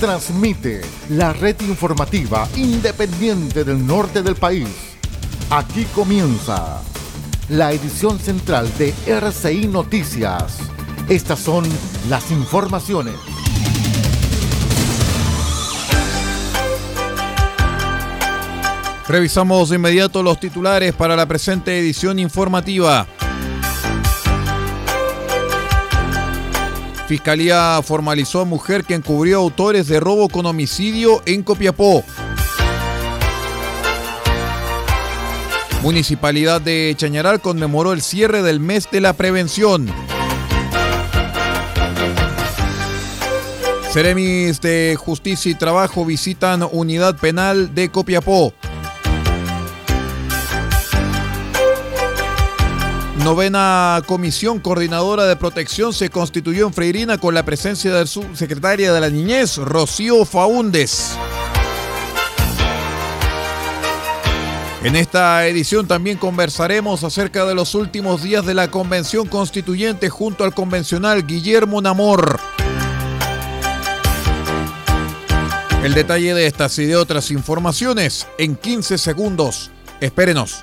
transmite la red informativa independiente del norte del país. Aquí comienza la edición central de RCI Noticias. Estas son las informaciones. Revisamos de inmediato los titulares para la presente edición informativa. Fiscalía formalizó a mujer que encubrió autores de robo con homicidio en Copiapó. Municipalidad de Chañaral conmemoró el cierre del mes de la prevención. Ceremis de Justicia y Trabajo visitan unidad penal de Copiapó. Novena Comisión Coordinadora de Protección se constituyó en Freirina con la presencia de su secretaria de la Niñez, Rocío Faúndes. En esta edición también conversaremos acerca de los últimos días de la Convención Constituyente junto al convencional Guillermo Namor. El detalle de estas y de otras informaciones en 15 segundos. Espérenos.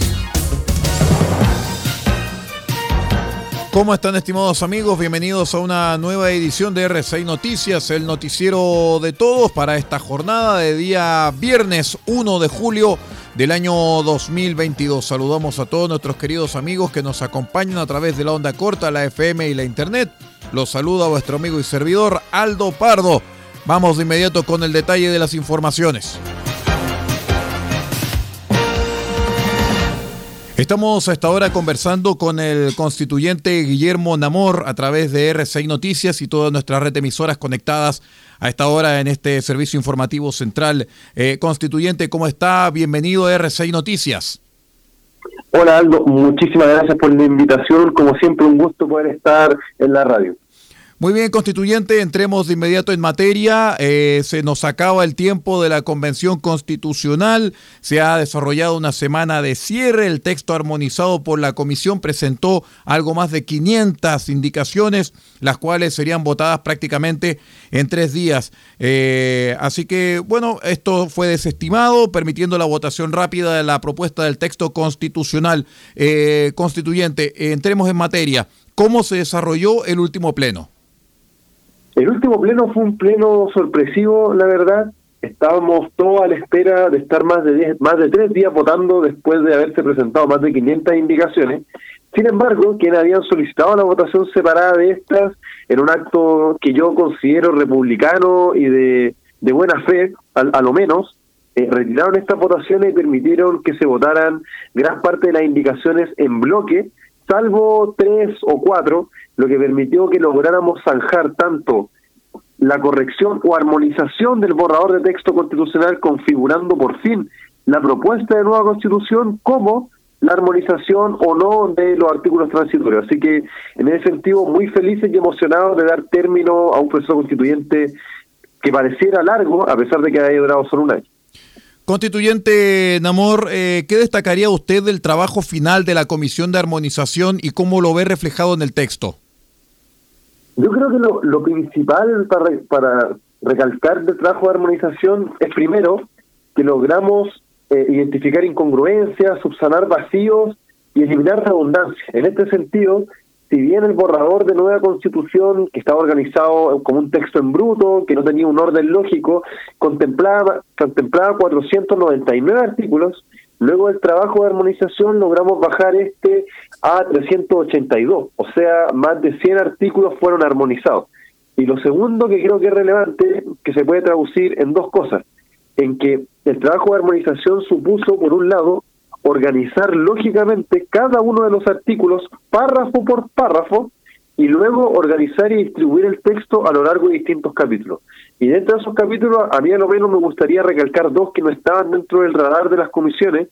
¿Cómo están estimados amigos? Bienvenidos a una nueva edición de R6 Noticias, el noticiero de todos para esta jornada de día viernes 1 de julio del año 2022. Saludamos a todos nuestros queridos amigos que nos acompañan a través de la onda corta, la FM y la Internet. Los saluda vuestro amigo y servidor Aldo Pardo. Vamos de inmediato con el detalle de las informaciones. Estamos a esta hora conversando con el constituyente Guillermo Namor a través de R6 Noticias y todas nuestras red emisoras conectadas a esta hora en este servicio informativo central. Eh, constituyente, ¿cómo está? Bienvenido a R6 Noticias. Hola Aldo, muchísimas gracias por la invitación. Como siempre, un gusto poder estar en la radio. Muy bien, constituyente, entremos de inmediato en materia. Eh, se nos acaba el tiempo de la Convención Constitucional. Se ha desarrollado una semana de cierre. El texto armonizado por la Comisión presentó algo más de 500 indicaciones, las cuales serían votadas prácticamente en tres días. Eh, así que, bueno, esto fue desestimado, permitiendo la votación rápida de la propuesta del texto constitucional. Eh, constituyente, entremos en materia. ¿Cómo se desarrolló el último pleno? El último pleno fue un pleno sorpresivo, la verdad. Estábamos todos a la espera de estar más de diez, más de tres días votando después de haberse presentado más de 500 indicaciones. Sin embargo, quienes habían solicitado la votación separada de estas, en un acto que yo considero republicano y de, de buena fe, a, lo menos, eh, retiraron estas votaciones y permitieron que se votaran gran parte de las indicaciones en bloque, salvo tres o cuatro lo que permitió que lográramos zanjar tanto la corrección o armonización del borrador de texto constitucional configurando por fin la propuesta de nueva constitución como la armonización o no de los artículos transitorios. Así que en ese sentido muy felices y emocionados de dar término a un proceso constituyente que pareciera largo a pesar de que haya durado solo un año. Constituyente Namor, eh, ¿qué destacaría usted del trabajo final de la Comisión de Armonización y cómo lo ve reflejado en el texto? Yo creo que lo, principal para, para recalcar del trabajo de armonización es primero que logramos eh, identificar incongruencias, subsanar vacíos y eliminar redundancia. En este sentido, si bien el borrador de nueva constitución, que estaba organizado como un texto en bruto, que no tenía un orden lógico, contemplaba, contemplaba 499 artículos, luego del trabajo de armonización logramos bajar este a 382, o sea, más de 100 artículos fueron armonizados. Y lo segundo que creo que es relevante, que se puede traducir en dos cosas, en que el trabajo de armonización supuso, por un lado, organizar lógicamente cada uno de los artículos párrafo por párrafo y luego organizar y distribuir el texto a lo largo de distintos capítulos. Y dentro de esos capítulos, a mí a lo menos me gustaría recalcar dos que no estaban dentro del radar de las comisiones,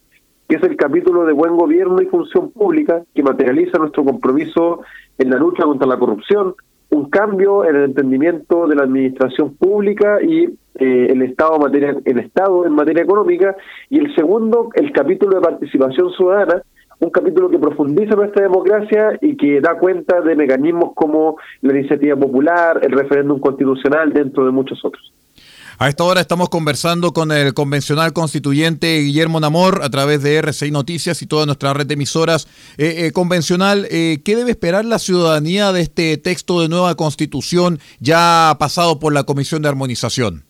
que es el capítulo de buen gobierno y función pública, que materializa nuestro compromiso en la lucha contra la corrupción, un cambio en el entendimiento de la administración pública y eh, el Estado en materia, el Estado en materia económica, y el segundo, el capítulo de participación ciudadana, un capítulo que profundiza nuestra democracia y que da cuenta de mecanismos como la iniciativa popular, el referéndum constitucional, dentro de muchos otros. A esta hora estamos conversando con el convencional constituyente Guillermo Namor a través de RCI Noticias y toda nuestra red de emisoras. Eh, eh, convencional, eh, ¿qué debe esperar la ciudadanía de este texto de nueva constitución ya pasado por la Comisión de Armonización?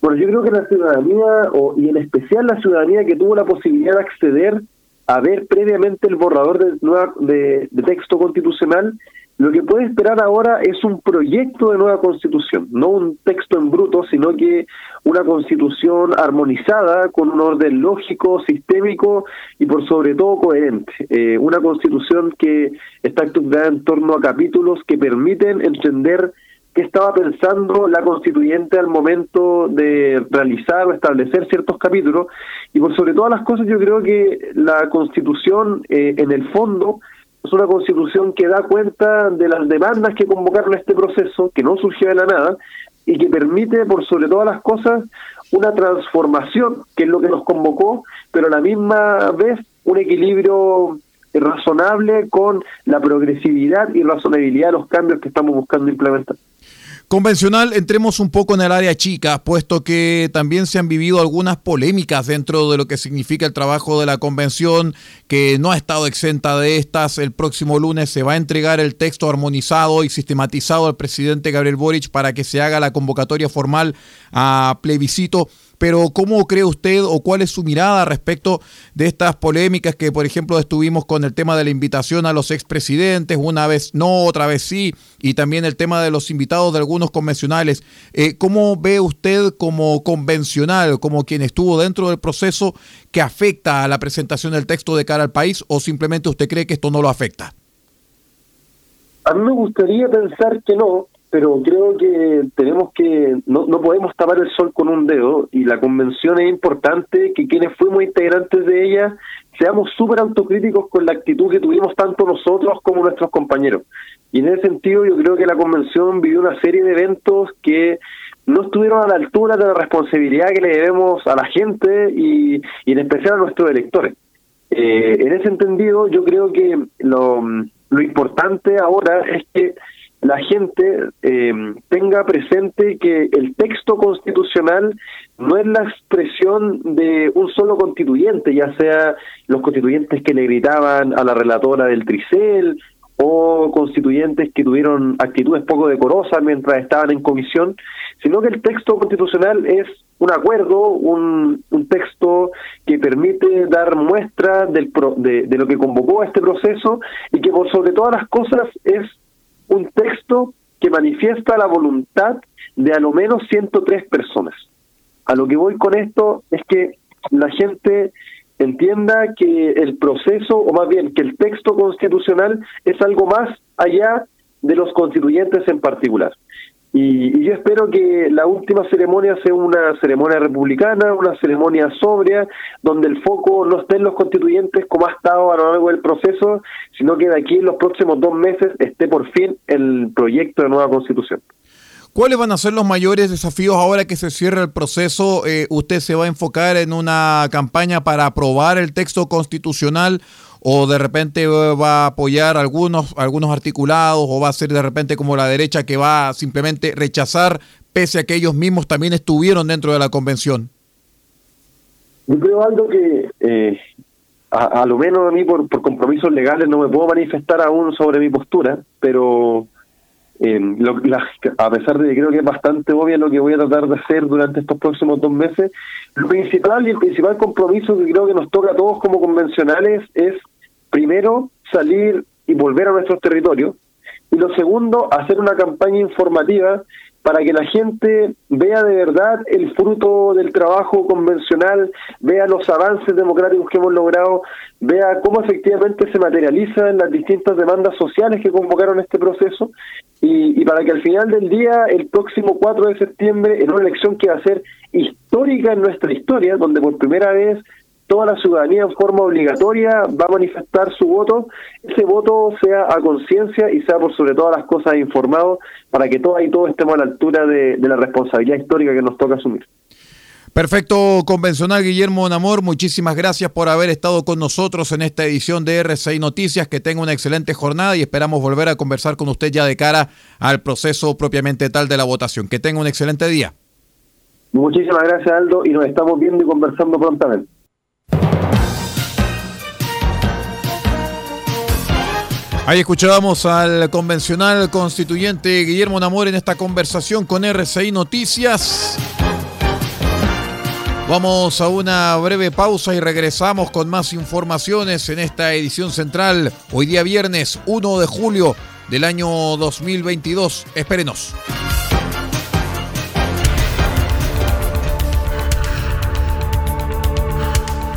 Bueno, yo creo que la ciudadanía, o, y en especial la ciudadanía que tuvo la posibilidad de acceder a ver previamente el borrador de, de texto constitucional, lo que puede esperar ahora es un proyecto de nueva constitución, no un texto en bruto, sino que una constitución armonizada con un orden lógico, sistémico y por sobre todo coherente. Eh, una constitución que está estructurada en torno a capítulos que permiten entender qué estaba pensando la constituyente al momento de realizar o establecer ciertos capítulos. Y por sobre todas las cosas yo creo que la constitución eh, en el fondo es una constitución que da cuenta de las demandas que convocaron este proceso, que no surgió de la nada, y que permite, por sobre todas las cosas, una transformación, que es lo que nos convocó, pero a la misma vez un equilibrio razonable con la progresividad y razonabilidad de los cambios que estamos buscando implementar. Convencional, entremos un poco en el área chica, puesto que también se han vivido algunas polémicas dentro de lo que significa el trabajo de la convención, que no ha estado exenta de estas. El próximo lunes se va a entregar el texto armonizado y sistematizado al presidente Gabriel Boric para que se haga la convocatoria formal a plebiscito pero ¿cómo cree usted o cuál es su mirada respecto de estas polémicas que, por ejemplo, estuvimos con el tema de la invitación a los expresidentes, una vez no, otra vez sí, y también el tema de los invitados de algunos convencionales? Eh, ¿Cómo ve usted como convencional, como quien estuvo dentro del proceso, que afecta a la presentación del texto de cara al país o simplemente usted cree que esto no lo afecta? A mí me gustaría pensar que no, pero creo que tenemos que, no, no podemos tapar el sol con un dedo y la convención es importante que quienes fuimos integrantes de ella seamos súper autocríticos con la actitud que tuvimos tanto nosotros como nuestros compañeros. Y en ese sentido yo creo que la convención vivió una serie de eventos que no estuvieron a la altura de la responsabilidad que le debemos a la gente y, y en especial a nuestros electores. Eh, en ese entendido yo creo que lo, lo importante ahora es que la gente eh, tenga presente que el texto constitucional no es la expresión de un solo constituyente, ya sea los constituyentes que le gritaban a la relatora del Tricel o constituyentes que tuvieron actitudes poco decorosas mientras estaban en comisión, sino que el texto constitucional es un acuerdo, un, un texto que permite dar muestra del de, de lo que convocó a este proceso y que por sobre todas las cosas es un texto que manifiesta la voluntad de a lo menos 103 personas. A lo que voy con esto es que la gente entienda que el proceso, o más bien que el texto constitucional es algo más allá de los constituyentes en particular. Y, yo espero que la última ceremonia sea una ceremonia republicana, una ceremonia sobria, donde el foco no esté en los constituyentes como ha estado a lo largo del proceso, sino que de aquí en los próximos dos meses esté por fin el proyecto de nueva constitución. ¿Cuáles van a ser los mayores desafíos ahora que se cierra el proceso? Eh, ¿Usted se va a enfocar en una campaña para aprobar el texto constitucional o de repente va a apoyar algunos, algunos articulados o va a ser de repente como la derecha que va a simplemente rechazar pese a que ellos mismos también estuvieron dentro de la convención? Yo creo algo que eh, a, lo menos a mí por, compromisos legales no me puedo manifestar aún sobre mi postura, pero eh, a pesar de que creo que es bastante obvio lo que voy a tratar de hacer durante estos próximos dos meses, lo principal y el principal compromiso que creo que nos toca a todos como convencionales es, primero, salir y volver a nuestros territorios, y lo segundo, hacer una campaña informativa para que la gente vea de verdad el fruto del trabajo convencional, vea los avances democráticos que hemos logrado, vea cómo efectivamente se materializan las distintas demandas sociales que convocaron este proceso y, para que al final del día, el próximo 4 de septiembre, en una elección que va a ser histórica en nuestra historia, donde por primera vez toda la ciudadanía en forma obligatoria va a manifestar su voto, ese voto sea a conciencia y sea por sobre todas las cosas informado para que todas y todos estemos a la altura de, de la responsabilidad histórica que nos toca asumir. Perfecto, convencional Guillermo Namor, muchísimas gracias por haber estado con nosotros en esta edición de RCI Noticias, que tenga una excelente jornada y esperamos volver a conversar con usted ya de cara al proceso propiamente tal de la votación. Que tenga un excelente día. Muchísimas gracias Aldo y nos estamos viendo y conversando prontamente. Ahí escuchábamos al convencional constituyente Guillermo Namor en esta conversación con RCI Noticias. Vamos a una breve pausa y regresamos con más informaciones en esta edición central, hoy día viernes 1 de julio del año 2022. Espérenos.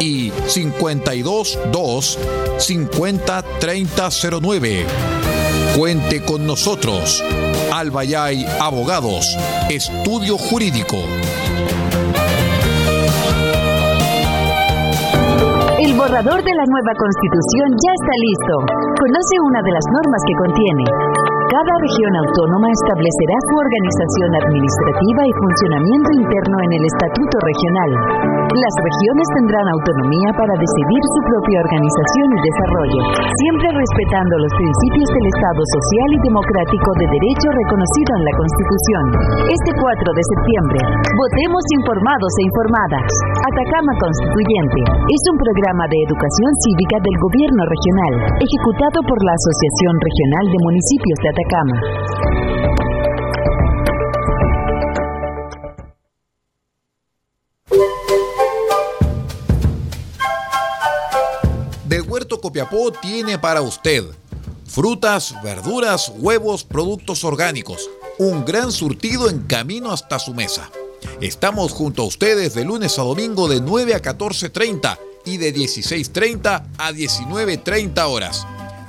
y 522 50 3009. Cuente con nosotros. Albayay Abogados, Estudio Jurídico. El borrador de la nueva constitución ya está listo. Conoce una de las normas que contiene. Cada región autónoma establecerá su organización administrativa y funcionamiento interno en el Estatuto Regional. Las regiones tendrán autonomía para decidir su propia organización y desarrollo, siempre respetando los principios del Estado social y democrático de derecho reconocido en la Constitución. Este 4 de septiembre, votemos informados e informadas. Atacama Constituyente es un programa de educación cívica del Gobierno Regional, ejecutado por la Asociación Regional de Municipios de Atacama. Del Huerto Copiapó tiene para usted frutas, verduras, huevos, productos orgánicos. Un gran surtido en camino hasta su mesa. Estamos junto a ustedes de lunes a domingo de 9 a 14.30 y de 16.30 a 19.30 horas.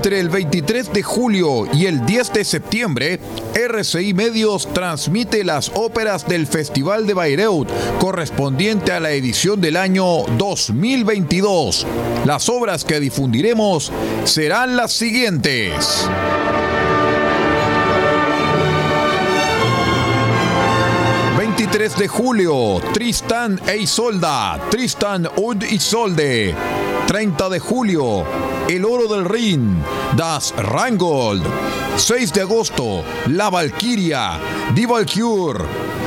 Entre el 23 de julio y el 10 de septiembre, RCI Medios transmite las óperas del Festival de Bayreuth, correspondiente a la edición del año 2022. Las obras que difundiremos serán las siguientes. 23 de julio, Tristan e Isolda, Tristan und Isolde. 30 de julio, El Oro del Rin, Das Rangold. 6 de agosto, La Valquiria, Die Valkyr.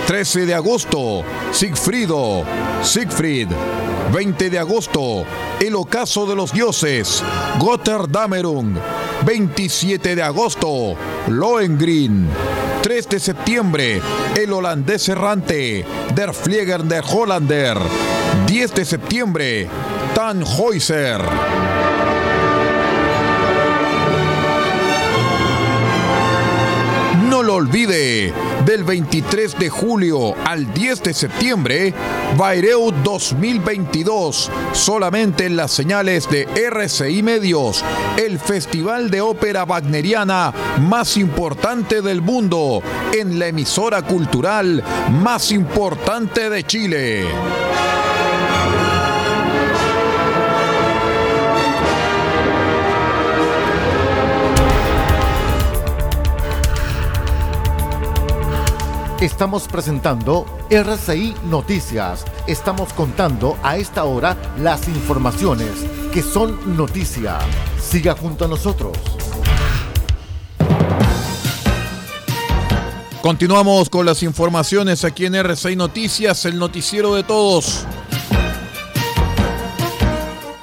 13 de agosto, Siegfriedo, Siegfried. 20 de agosto, El Ocaso de los Dioses, Gotterdammerung. 27 de agosto, Lohengrin. 3 de septiembre, El Holandés Errante, Der Flieger der Hollander. 10 de septiembre, No lo olvide, del 23 de julio al 10 de septiembre, Bayreuth 2022, solamente en las señales de RCI Medios, el festival de ópera wagneriana más importante del mundo, en la emisora cultural más importante de Chile. Estamos presentando RCI Noticias. Estamos contando a esta hora las informaciones que son noticia. Siga junto a nosotros. Continuamos con las informaciones aquí en RCI Noticias, el noticiero de todos.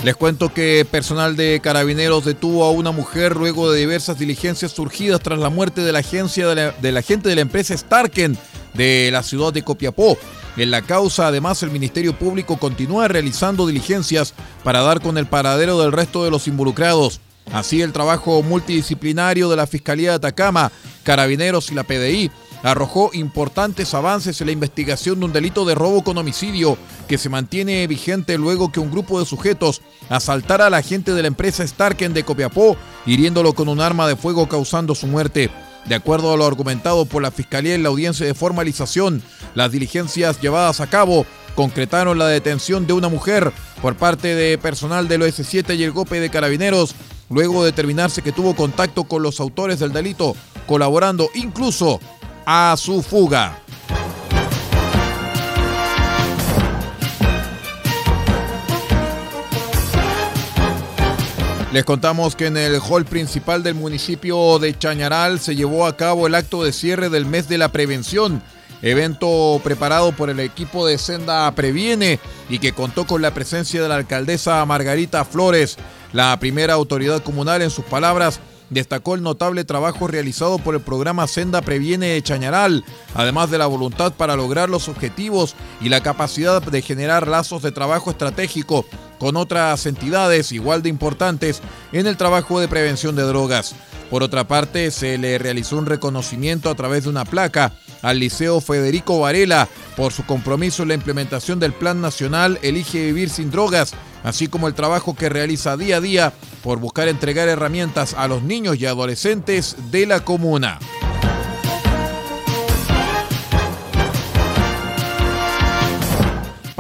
Les cuento que personal de carabineros detuvo a una mujer luego de diversas diligencias surgidas tras la muerte de la agencia de la, de la gente de la empresa Starken de la ciudad de Copiapó. En la causa, además, el Ministerio Público continúa realizando diligencias para dar con el paradero del resto de los involucrados. Así, el trabajo multidisciplinario de la Fiscalía de Atacama, Carabineros y la PDI arrojó importantes avances en la investigación de un delito de robo con homicidio que se mantiene vigente luego que un grupo de sujetos asaltara a la gente de la empresa Starken de Copiapó, hiriéndolo con un arma de fuego causando su muerte. De acuerdo a lo argumentado por la Fiscalía en la audiencia de formalización, las diligencias llevadas a cabo concretaron la detención de una mujer por parte de personal del OS7 y el GOPE de Carabineros, luego de determinarse que tuvo contacto con los autores del delito, colaborando incluso a su fuga. Les contamos que en el hall principal del municipio de Chañaral se llevó a cabo el acto de cierre del mes de la prevención, evento preparado por el equipo de Senda Previene y que contó con la presencia de la alcaldesa Margarita Flores, la primera autoridad comunal en sus palabras destacó el notable trabajo realizado por el programa Senda Previene de Chañaral, además de la voluntad para lograr los objetivos y la capacidad de generar lazos de trabajo estratégico con otras entidades igual de importantes en el trabajo de prevención de drogas. Por otra parte, se le realizó un reconocimiento a través de una placa al Liceo Federico Varela por su compromiso en la implementación del Plan Nacional Elige Vivir sin Drogas, así como el trabajo que realiza día a día por buscar entregar herramientas a los niños y adolescentes de la comuna.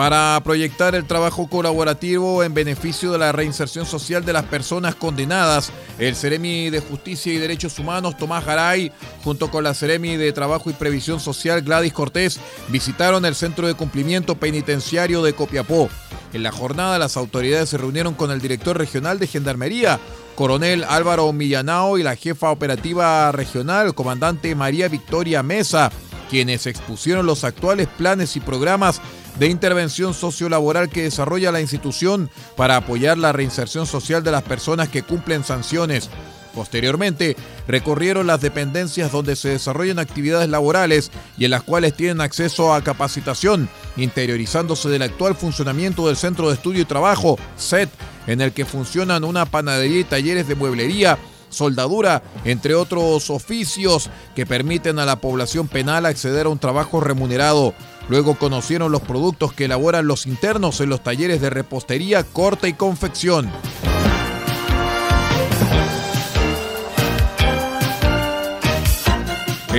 Para proyectar el trabajo colaborativo en beneficio de la reinserción social de las personas condenadas, el Ceremi de Justicia y Derechos Humanos Tomás Garay, junto con la Ceremi de Trabajo y Previsión Social Gladys Cortés, visitaron el Centro de Cumplimiento Penitenciario de Copiapó. En la jornada, las autoridades se reunieron con el director regional de Gendarmería, coronel Álvaro Millanao, y la jefa operativa regional, comandante María Victoria Mesa, quienes expusieron los actuales planes y programas de intervención sociolaboral que desarrolla la institución para apoyar la reinserción social de las personas que cumplen sanciones. Posteriormente, recorrieron las dependencias donde se desarrollan actividades laborales y en las cuales tienen acceso a capacitación, interiorizándose del actual funcionamiento del Centro de Estudio y Trabajo, SET, en el que funcionan una panadería y talleres de mueblería, soldadura, entre otros oficios que permiten a la población penal acceder a un trabajo remunerado. Luego conocieron los productos que elaboran los internos en los talleres de repostería, corte y confección.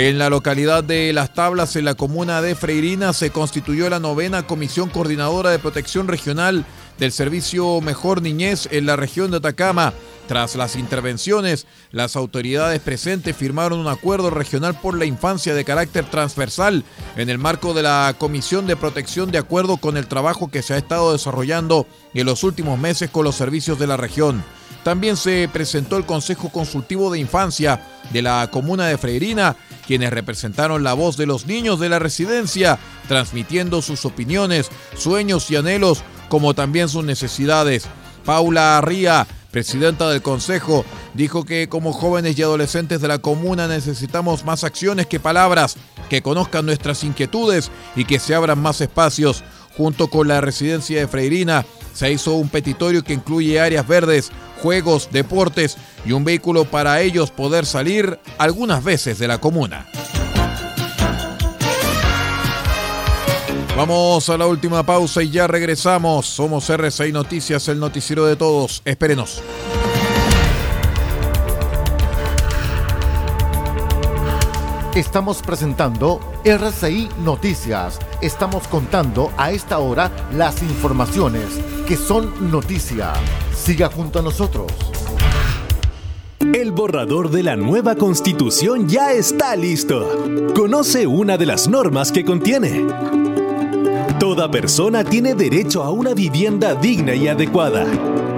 En la localidad de Las Tablas, en la comuna de Freirina, se constituyó la novena Comisión Coordinadora de Protección Regional del Servicio Mejor Niñez en la región de Atacama. Tras las intervenciones, las autoridades presentes firmaron un acuerdo regional por la infancia de carácter transversal en el marco de la Comisión de Protección de acuerdo con el trabajo que se ha estado desarrollando en los últimos meses con los servicios de la región. También se presentó el Consejo Consultivo de Infancia de la Comuna de Freirina, quienes representaron la voz de los niños de la residencia, transmitiendo sus opiniones, sueños y anhelos, como también sus necesidades. Paula Arría, presidenta del Consejo, dijo que como jóvenes y adolescentes de la comuna necesitamos más acciones que palabras, que conozcan nuestras inquietudes y que se abran más espacios. Junto con la residencia de Freirina, se hizo un petitorio que incluye áreas verdes, juegos, deportes y un vehículo para ellos poder salir algunas veces de la comuna. Vamos a la última pausa y ya regresamos. Somos RCI Noticias, el noticiero de todos. Espérenos. Estamos presentando RCI Noticias. Estamos contando a esta hora las informaciones que son noticia. Siga junto a nosotros. El borrador de la nueva constitución ya está listo. Conoce una de las normas que contiene. Toda persona tiene derecho a una vivienda digna y adecuada.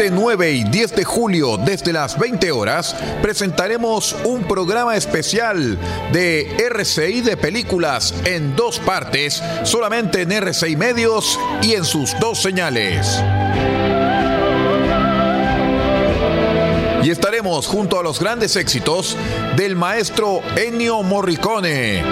Este 9 y 10 de julio, desde las 20 horas, presentaremos un programa especial de RCI de películas en dos partes, solamente en RCI Medios y en sus dos señales. Y estaremos junto a los grandes éxitos del maestro Ennio Morricone.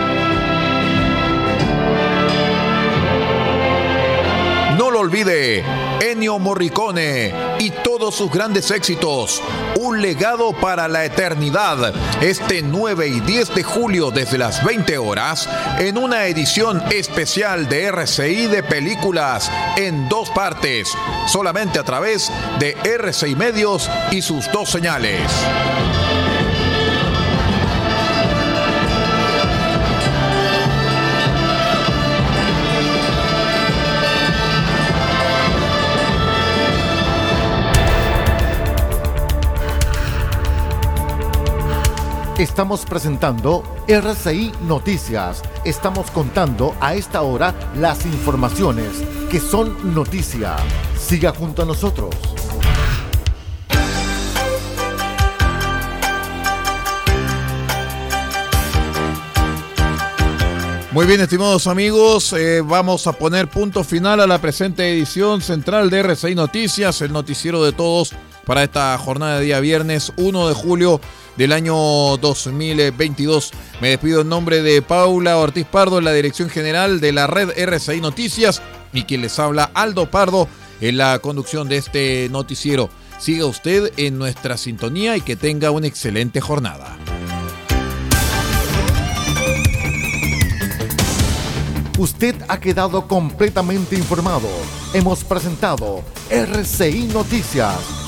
No lo olvide, Ennio Morricone y todos sus grandes éxitos. Un legado para la eternidad. Este 9 y 10 de julio desde las 20 horas en una edición especial de RCI de películas en dos partes. Solamente a través de RCI Medios y sus dos señales. Estamos presentando RCI Noticias. Estamos contando a esta hora las informaciones que son noticia. Siga junto a nosotros. Muy bien, estimados amigos, eh, vamos a poner punto final a la presente edición central de RCI Noticias, el noticiero de todos para esta jornada de día viernes 1 de julio del año 2022. Me despido en nombre de Paula Ortiz Pardo, la dirección general de la red RCI Noticias, y quien les habla Aldo Pardo en la conducción de este noticiero. Siga usted en nuestra sintonía y que tenga una excelente jornada. Usted ha quedado completamente informado. hemos presentado RCI Noticias,